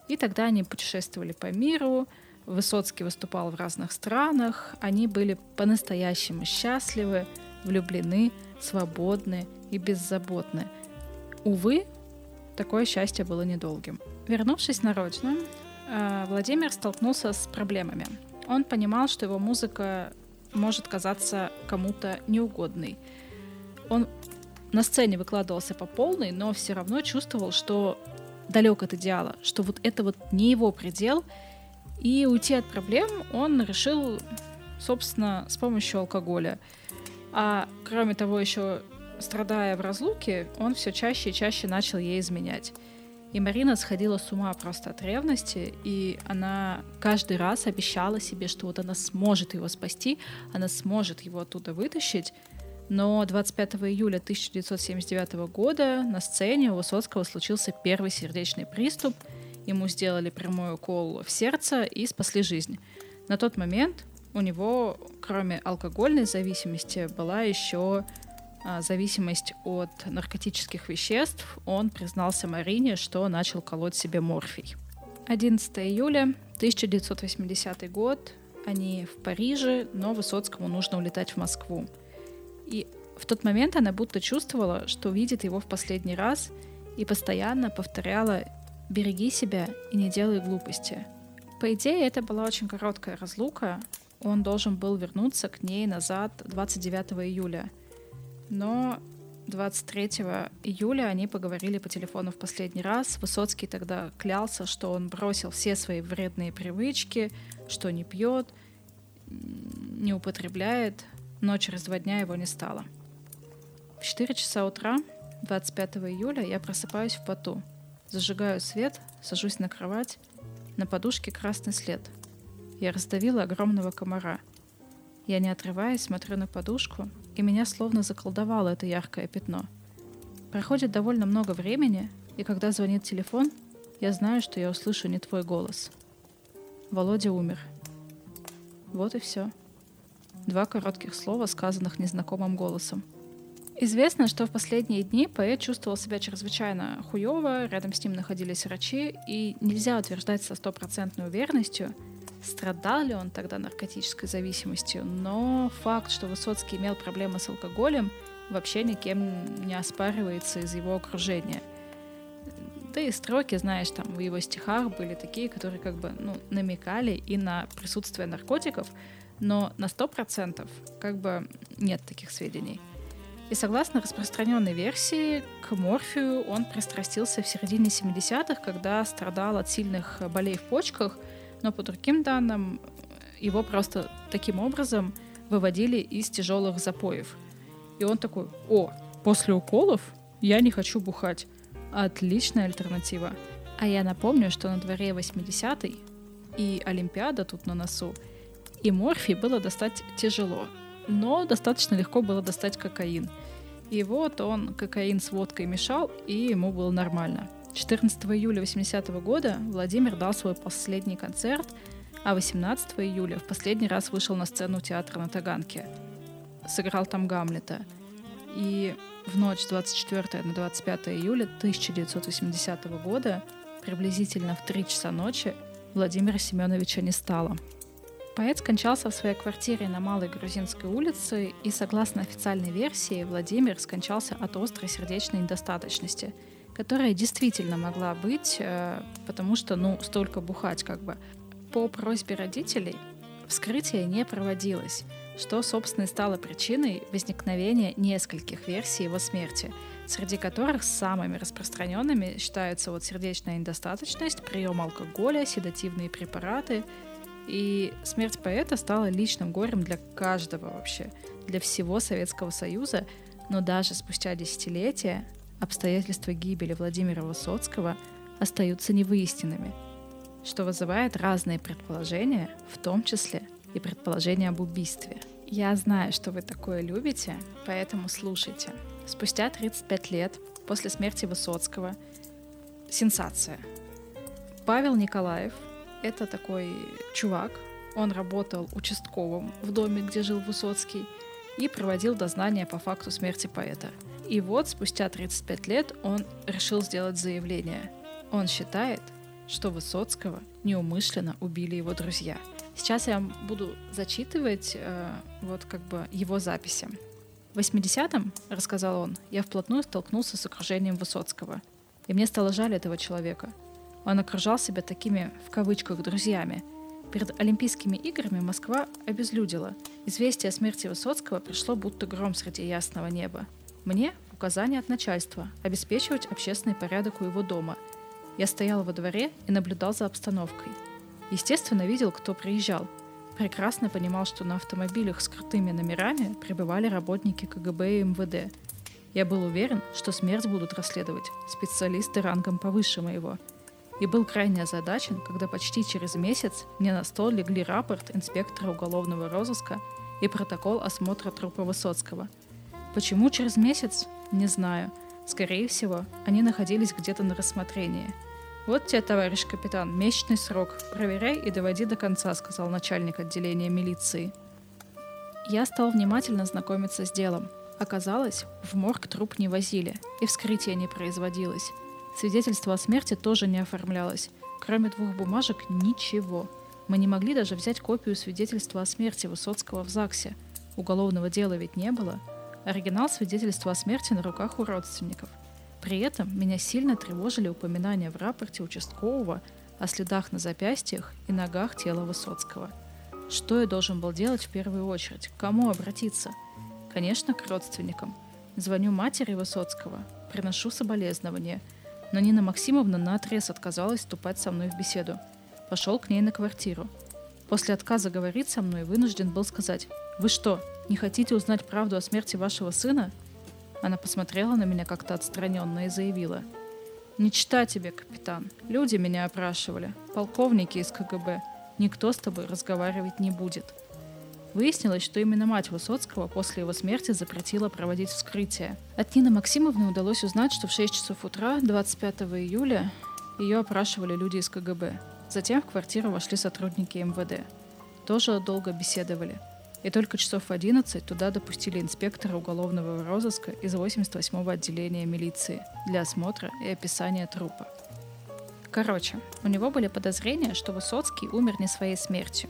и тогда они путешествовали по миру, Высоцкий выступал в разных странах, они были по-настоящему счастливы, влюблены, свободны и беззаботны. Увы, такое счастье было недолгим. Вернувшись на родину, э, Владимир столкнулся с проблемами. Он понимал, что его музыка может казаться кому-то неугодной. Он на сцене выкладывался по полной, но все равно чувствовал, что далек от идеала, что вот это вот не его предел, и уйти от проблем он решил, собственно, с помощью алкоголя. А кроме того, еще страдая в разлуке, он все чаще и чаще начал ей изменять. И Марина сходила с ума просто от ревности, и она каждый раз обещала себе, что вот она сможет его спасти, она сможет его оттуда вытащить. Но 25 июля 1979 года на сцене у Высоцкого случился первый сердечный приступ. Ему сделали прямой укол в сердце и спасли жизнь. На тот момент у него, кроме алкогольной зависимости, была еще а, зависимость от наркотических веществ, он признался Марине, что начал колоть себе морфий. 11 июля 1980 год. Они в Париже, но Высоцкому нужно улетать в Москву. И в тот момент она будто чувствовала, что видит его в последний раз и постоянно повторяла «береги себя и не делай глупости». По идее, это была очень короткая разлука. Он должен был вернуться к ней назад 29 июля – но 23 июля они поговорили по телефону в последний раз. Высоцкий тогда клялся, что он бросил все свои вредные привычки, что не пьет, не употребляет, но через два дня его не стало. В 4 часа утра 25 июля я просыпаюсь в поту. Зажигаю свет, сажусь на кровать, на подушке красный след. Я раздавила огромного комара. Я, не отрываясь, смотрю на подушку, и меня словно заколдовало это яркое пятно. Проходит довольно много времени, и когда звонит телефон, я знаю, что я услышу не твой голос. Володя умер. Вот и все. Два коротких слова, сказанных незнакомым голосом. Известно, что в последние дни поэт чувствовал себя чрезвычайно хуево, рядом с ним находились врачи, и нельзя утверждать со стопроцентной уверенностью — страдал ли он тогда наркотической зависимостью, но факт, что Высоцкий имел проблемы с алкоголем, вообще никем не оспаривается из его окружения. Да и строки, знаешь, там в его стихах были такие, которые как бы ну, намекали и на присутствие наркотиков, но на сто процентов как бы нет таких сведений. И согласно распространенной версии, к морфию он пристрастился в середине 70-х, когда страдал от сильных болей в почках – но по другим данным его просто таким образом выводили из тяжелых запоев. И он такой, о, после уколов я не хочу бухать. Отличная альтернатива. А я напомню, что на дворе 80-й и Олимпиада тут на носу, и морфий было достать тяжело, но достаточно легко было достать кокаин. И вот он кокаин с водкой мешал, и ему было нормально. 14 июля 80 -го года Владимир дал свой последний концерт, а 18 июля в последний раз вышел на сцену театра на Таганке. Сыграл там Гамлета. И в ночь с 24 на 25 июля 1980 года, приблизительно в 3 часа ночи, Владимира Семеновича не стало. Поэт скончался в своей квартире на Малой Грузинской улице, и, согласно официальной версии, Владимир скончался от острой сердечной недостаточности – которая действительно могла быть, э, потому что, ну, столько бухать как бы. По просьбе родителей вскрытие не проводилось, что, собственно, и стало причиной возникновения нескольких версий его смерти. среди которых самыми распространенными считаются вот сердечная недостаточность, прием алкоголя, седативные препараты. И смерть поэта стала личным горем для каждого вообще, для всего Советского Союза, но даже спустя десятилетия обстоятельства гибели Владимира Высоцкого остаются невыясненными, что вызывает разные предположения, в том числе и предположения об убийстве. Я знаю, что вы такое любите, поэтому слушайте. Спустя 35 лет после смерти Высоцкого сенсация. Павел Николаев — это такой чувак, он работал участковым в доме, где жил Высоцкий, и проводил дознание по факту смерти поэта. И вот спустя 35 лет он решил сделать заявление. Он считает, что Высоцкого неумышленно убили его друзья. Сейчас я буду зачитывать э, вот как бы его записи. В 80-м, рассказал он, я вплотную столкнулся с окружением Высоцкого. И мне стало жаль этого человека. Он окружал себя такими, в кавычках, друзьями. Перед Олимпийскими играми Москва обезлюдила. Известие о смерти Высоцкого пришло будто гром среди ясного неба. Мне указание от начальства обеспечивать общественный порядок у его дома. Я стоял во дворе и наблюдал за обстановкой. Естественно, видел, кто приезжал. Прекрасно понимал, что на автомобилях с крутыми номерами прибывали работники КГБ и МВД. Я был уверен, что смерть будут расследовать специалисты рангом повыше моего. И был крайне озадачен, когда почти через месяц мне на стол легли рапорт инспектора уголовного розыска и протокол осмотра трупа Высоцкого – Почему через месяц? Не знаю. Скорее всего, они находились где-то на рассмотрении. «Вот тебе, товарищ капитан, месячный срок. Проверяй и доводи до конца», — сказал начальник отделения милиции. Я стал внимательно знакомиться с делом. Оказалось, в морг труп не возили, и вскрытие не производилось. Свидетельство о смерти тоже не оформлялось. Кроме двух бумажек — ничего. Мы не могли даже взять копию свидетельства о смерти Высоцкого в ЗАГСе. Уголовного дела ведь не было — Оригинал свидетельства о смерти на руках у родственников. При этом меня сильно тревожили упоминания в рапорте участкового о следах на запястьях и ногах тела Высоцкого. Что я должен был делать в первую очередь? К кому обратиться? Конечно, к родственникам. Звоню матери Высоцкого, приношу соболезнования, но Нина Максимовна наотрез отказалась вступать со мной в беседу. Пошел к ней на квартиру. После отказа говорить со мной вынужден был сказать «Вы что, не хотите узнать правду о смерти вашего сына?» Она посмотрела на меня как-то отстраненно и заявила. «Не чита тебе, капитан. Люди меня опрашивали. Полковники из КГБ. Никто с тобой разговаривать не будет». Выяснилось, что именно мать Высоцкого после его смерти запретила проводить вскрытие. От Нины Максимовны удалось узнать, что в 6 часов утра 25 июля ее опрашивали люди из КГБ. Затем в квартиру вошли сотрудники МВД. Тоже долго беседовали – и только часов в 11 туда допустили инспектора уголовного розыска из 88-го отделения милиции для осмотра и описания трупа. Короче, у него были подозрения, что Высоцкий умер не своей смертью.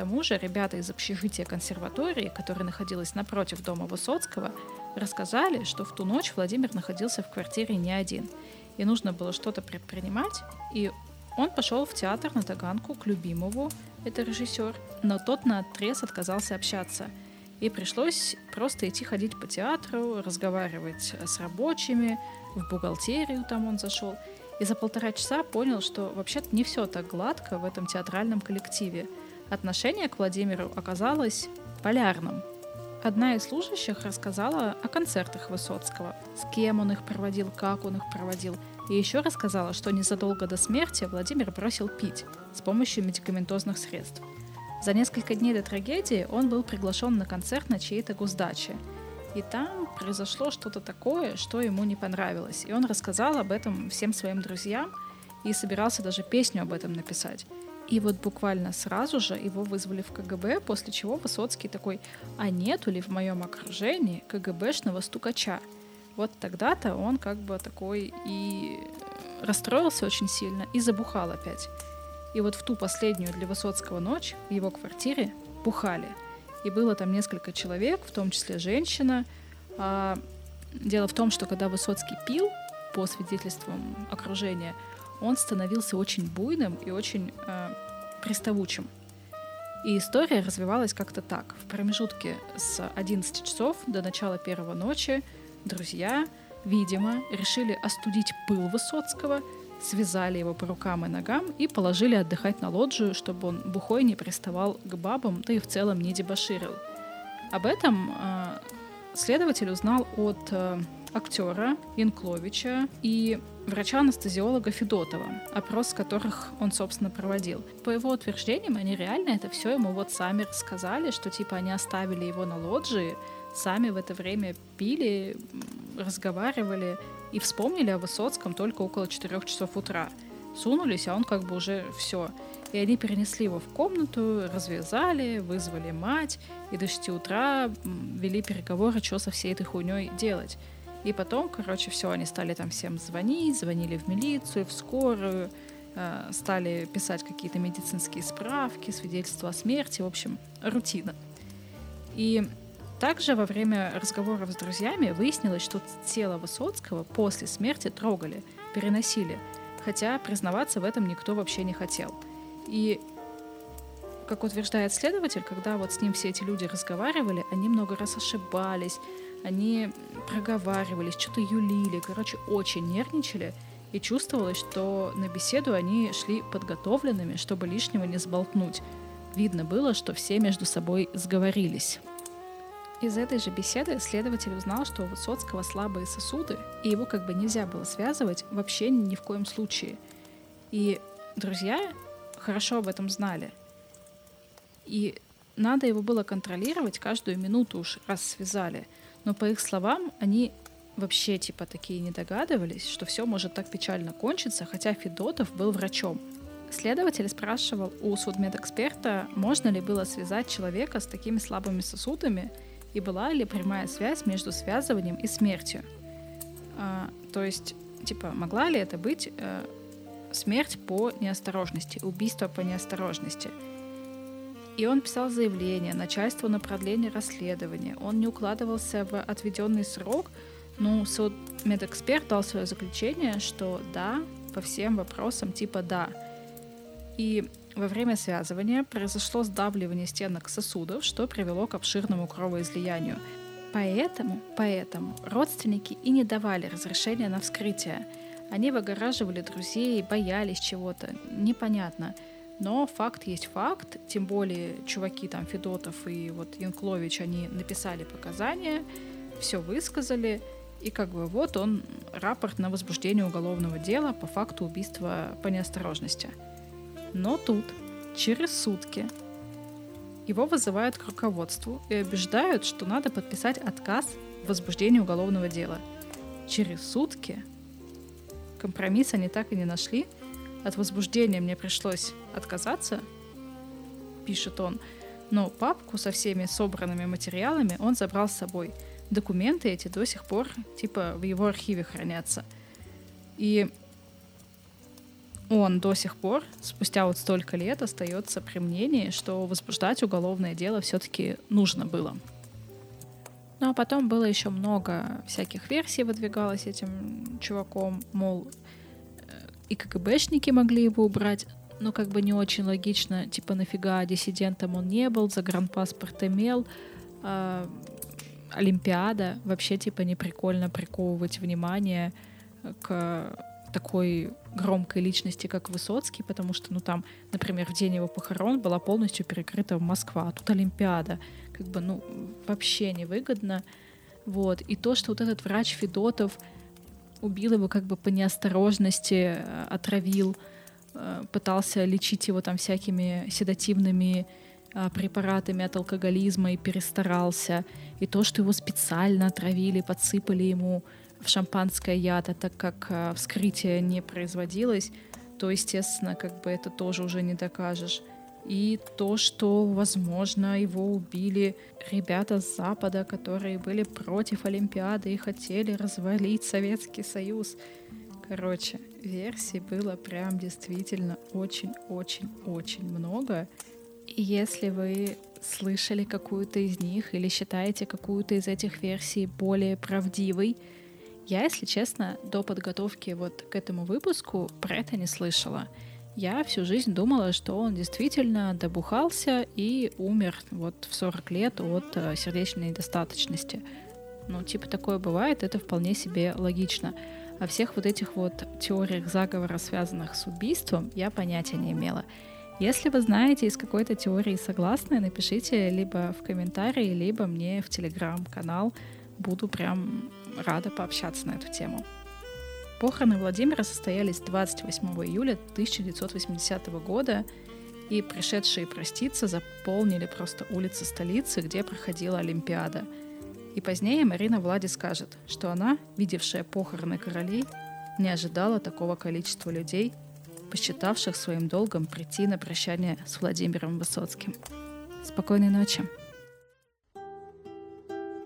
Тому же ребята из общежития консерватории, которая находилась напротив дома Высоцкого, рассказали, что в ту ночь Владимир находился в квартире не один, и нужно было что-то предпринимать, и он пошел в театр на Таганку к любимому, это режиссер, но тот на отрез отказался общаться. И пришлось просто идти ходить по театру, разговаривать с рабочими, в бухгалтерию там он зашел. И за полтора часа понял, что вообще-то не все так гладко в этом театральном коллективе. Отношение к Владимиру оказалось полярным. Одна из служащих рассказала о концертах Высоцкого, с кем он их проводил, как он их проводил – и еще рассказала, что незадолго до смерти Владимир бросил пить с помощью медикаментозных средств. За несколько дней до трагедии он был приглашен на концерт на чьей-то госдаче. И там произошло что-то такое, что ему не понравилось. И он рассказал об этом всем своим друзьям и собирался даже песню об этом написать. И вот буквально сразу же его вызвали в КГБ, после чего Высоцкий такой, а нету ли в моем окружении КГБшного стукача? вот тогда-то он как бы такой и расстроился очень сильно и забухал опять. И вот в ту последнюю для Высоцкого ночь в его квартире бухали. И было там несколько человек, в том числе женщина. А, дело в том, что когда Высоцкий пил, по свидетельствам окружения, он становился очень буйным и очень э, приставучим. И история развивалась как-то так. В промежутке с 11 часов до начала первого ночи друзья видимо, решили остудить пыл Высоцкого, связали его по рукам и ногам и положили отдыхать на лоджию, чтобы он бухой не приставал к бабам, да и в целом не дебоширил. Об этом э, следователь узнал от э, актера Янкловича и врача-анестезиолога Федотова, опрос которых он, собственно, проводил. По его утверждениям, они реально это все ему вот сами рассказали, что типа они оставили его на лоджии, сами в это время пили, разговаривали и вспомнили о Высоцком только около 4 часов утра. Сунулись, а он как бы уже все. И они перенесли его в комнату, развязали, вызвали мать, и до 6 утра вели переговоры, что со всей этой хуйней делать. И потом, короче, все, они стали там всем звонить, звонили в милицию, в скорую, э, стали писать какие-то медицинские справки, свидетельства о смерти, в общем, рутина. И также во время разговоров с друзьями выяснилось, что тело Высоцкого после смерти трогали, переносили, хотя признаваться в этом никто вообще не хотел. И как утверждает следователь, когда вот с ним все эти люди разговаривали, они много раз ошибались, они проговаривались, что-то юлили, короче, очень нервничали, и чувствовалось, что на беседу они шли подготовленными, чтобы лишнего не сболтнуть. Видно было, что все между собой сговорились. Из этой же беседы следователь узнал, что у Высоцкого слабые сосуды, и его как бы нельзя было связывать вообще ни в коем случае. И друзья хорошо об этом знали. И надо его было контролировать каждую минуту уж, раз связали. Но по их словам, они вообще типа такие не догадывались, что все может так печально кончиться, хотя Федотов был врачом. Следователь спрашивал у судмедэксперта, можно ли было связать человека с такими слабыми сосудами, и была ли прямая связь между связыванием и смертью. А, то есть, типа, могла ли это быть э, смерть по неосторожности, убийство по неосторожности. И он писал заявление начальству на продление расследования. Он не укладывался в отведенный срок, но суд медэксперт дал свое заключение, что да, по всем вопросам типа да. И во время связывания произошло сдавливание стенок сосудов, что привело к обширному кровоизлиянию. Поэтому, поэтому родственники и не давали разрешения на вскрытие. Они выгораживали друзей, боялись чего-то, непонятно. Но факт есть факт, тем более чуваки там Федотов и вот Янклович, они написали показания, все высказали, и как бы вот он рапорт на возбуждение уголовного дела по факту убийства по неосторожности. Но тут, через сутки, его вызывают к руководству и убеждают, что надо подписать отказ в возбуждении уголовного дела. Через сутки компромисс они так и не нашли. От возбуждения мне пришлось отказаться, пишет он. Но папку со всеми собранными материалами он забрал с собой. Документы эти до сих пор типа в его архиве хранятся. И он до сих пор, спустя вот столько лет, остается при мнении, что возбуждать уголовное дело все-таки нужно было. Ну а потом было еще много всяких версий выдвигалось этим чуваком, мол, и КГБшники могли его убрать, но как бы не очень логично, типа нафига диссидентом он не был, загранпаспорт имел, э, Олимпиада, вообще типа не прикольно приковывать внимание к такой громкой личности, как Высоцкий, потому что, ну, там, например, в день его похорон была полностью перекрыта Москва, а тут Олимпиада. Как бы, ну, вообще невыгодно. Вот. И то, что вот этот врач Федотов убил его как бы по неосторожности, э, отравил, э, пытался лечить его там всякими седативными э, препаратами от алкоголизма и перестарался. И то, что его специально отравили, подсыпали ему в шампанское яд, а так как вскрытие не производилось, то, естественно, как бы это тоже уже не докажешь. И то, что, возможно, его убили ребята с Запада, которые были против Олимпиады и хотели развалить Советский Союз. Короче, версий было прям действительно очень-очень-очень много. И если вы слышали какую-то из них или считаете какую-то из этих версий более правдивой, я, если честно, до подготовки вот к этому выпуску про это не слышала. Я всю жизнь думала, что он действительно добухался и умер вот в 40 лет от э, сердечной недостаточности. Ну, типа такое бывает, это вполне себе логично. О всех вот этих вот теориях заговора, связанных с убийством, я понятия не имела. Если вы знаете из какой-то теории согласны, напишите либо в комментарии, либо мне в телеграм-канал. Буду прям рада пообщаться на эту тему. Похороны Владимира состоялись 28 июля 1980 года, и пришедшие проститься заполнили просто улицы столицы, где проходила Олимпиада. И позднее Марина Влади скажет, что она, видевшая похороны королей, не ожидала такого количества людей посчитавших своим долгом прийти на прощание с Владимиром Высоцким. Спокойной ночи.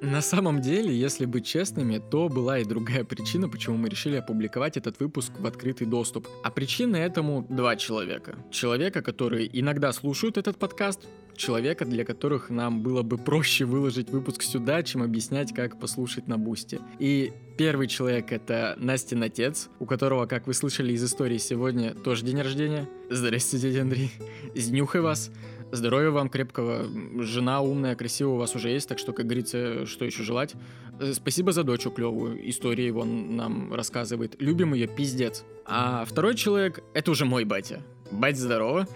На самом деле, если быть честными, то была и другая причина, почему мы решили опубликовать этот выпуск в открытый доступ. А причины этому два человека. Человека, которые иногда слушают этот подкаст, человека, для которых нам было бы проще выложить выпуск сюда, чем объяснять, как послушать на бусте. И первый человек — это Настин отец, у которого, как вы слышали из истории сегодня, тоже день рождения. Здравствуйте, Андрей. С днюхой вас. Здоровья вам крепкого. Жена умная, красивая у вас уже есть, так что, как говорится, что еще желать. Э, спасибо за дочу клевую. Истории он нам рассказывает. Любим ее, пиздец. А второй человек — это уже мой батя. Бать здорово.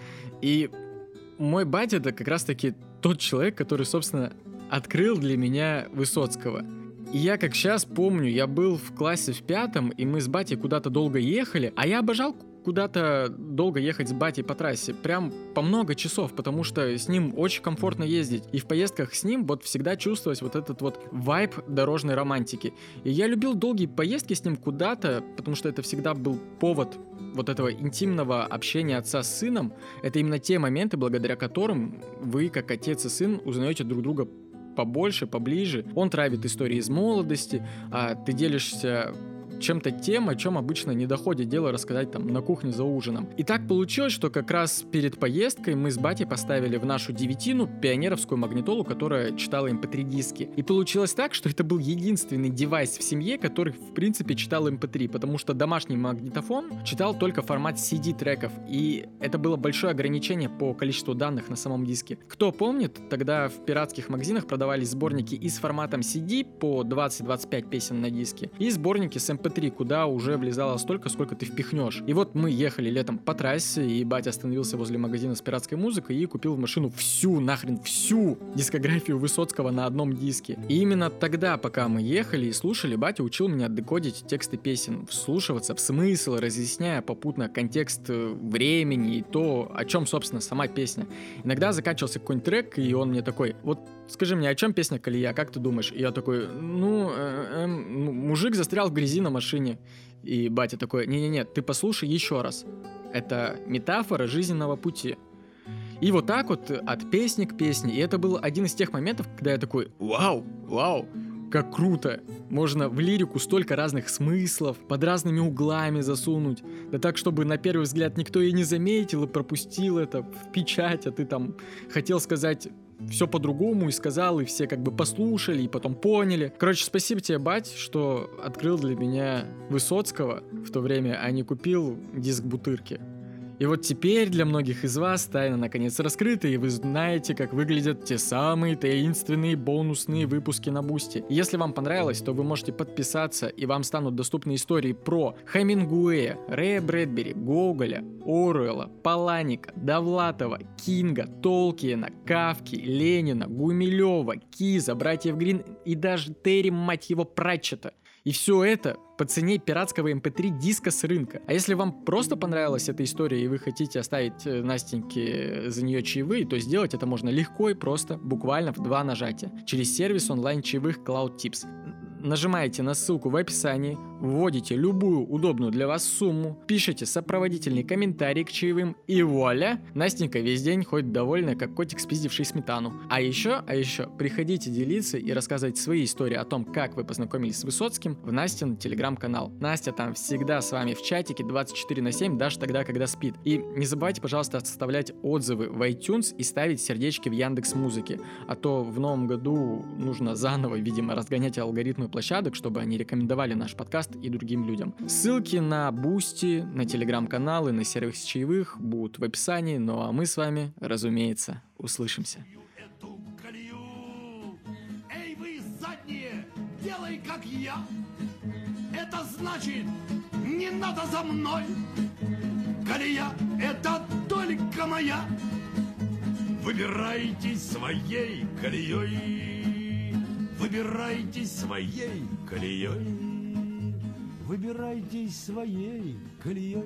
И мой батя это как раз-таки тот человек, который, собственно, открыл для меня Высоцкого. И я как сейчас помню, я был в классе в пятом, и мы с батей куда-то долго ехали, а я обожал куда-то долго ехать с батей по трассе, прям по много часов, потому что с ним очень комфортно ездить. И в поездках с ним вот всегда чувствовалось вот этот вот вайб дорожной романтики. И я любил долгие поездки с ним куда-то, потому что это всегда был повод вот этого интимного общения отца с сыном, это именно те моменты, благодаря которым вы, как отец и сын, узнаете друг друга побольше, поближе. Он травит истории из молодости, а ты делишься чем-то тем, о чем обычно не доходит дело рассказать там на кухне за ужином. И так получилось, что как раз перед поездкой мы с батей поставили в нашу девятину пионеровскую магнитолу, которая читала mp3 эм диски. И получилось так, что это был единственный девайс в семье, который в принципе читал mp3, эм потому что домашний магнитофон читал только формат CD треков, и это было большое ограничение по количеству данных на самом диске. Кто помнит, тогда в пиратских магазинах продавались сборники и с форматом CD по 20-25 песен на диске, и сборники с mp3 MP3, куда уже влезало столько, сколько ты впихнешь. И вот мы ехали летом по трассе, и батя остановился возле магазина с пиратской музыкой и купил в машину всю, нахрен всю дискографию Высоцкого на одном диске. И именно тогда, пока мы ехали и слушали, батя учил меня декодить тексты песен, вслушиваться в смысл, разъясняя попутно контекст э, времени и то, о чем, собственно, сама песня. Иногда заканчивался какой-нибудь трек, и он мне такой, вот скажи мне, о чем песня Колея, как ты думаешь? И я такой, ну, э, э, мужик застрял в грязи на машине. И батя такой, не-не-не, ты послушай еще раз. Это метафора жизненного пути. И вот так вот от песни к песне. И это был один из тех моментов, когда я такой, вау, вау, как круто! Можно в лирику столько разных смыслов, под разными углами засунуть. Да так, чтобы на первый взгляд никто и не заметил и пропустил это в печать, а ты там хотел сказать все по-другому и сказал, и все как бы послушали, и потом поняли. Короче, спасибо тебе, бать, что открыл для меня Высоцкого в то время, а не купил диск Бутырки. И вот теперь для многих из вас тайна наконец раскрыта, и вы знаете, как выглядят те самые таинственные бонусные выпуски на Boosty. Если вам понравилось, то вы можете подписаться, и вам станут доступны истории про Хемингуэя, Рэя Брэдбери, Гоголя, Оруэлла, Паланика, Довлатова, Кинга, Толкиена, Кафки, Ленина, Гумилева, Кизи, братьев Гримм и даже Терри, мать его, Пратчетта. И все это по цене пиратского MP3 эм диска с рынка. А если вам просто понравилась эта история и вы хотите оставить э, Настеньке за нее чаевые, то сделать это можно легко и просто, буквально в два нажатия, через сервис онлайн чаевых CloudTips нажимаете на ссылку в описании, вводите любую удобную для вас сумму, пишите сопроводительный комментарий к чаевым и вуаля, Настенька весь день ходит довольная, как котик, спиздивший сметану. А еще, а еще, приходите делиться и рассказывать свои истории о том, как вы познакомились с Высоцким в Настин телеграм-канал. Настя там всегда с вами в чатике 24 на 7, даже тогда, когда спит. И не забывайте, пожалуйста, оставлять отзывы в iTunes и ставить сердечки в Яндекс Музыке, а то в новом году нужно заново, видимо, разгонять алгоритмы площадок, чтобы они рекомендовали наш подкаст подкаст и другим людям. Ссылки на Boosty, на телеграм-каналы, на сервис чаевых будут в описании, ну а мы с вами, разумеется, услышимся. Эй, вы задние, делай как я. Это значит, не надо за мной. Колея, это только моя. Выбирайтесь своей колеей. Выбирайтесь своей колеей. Выбирайтесь своей колеей.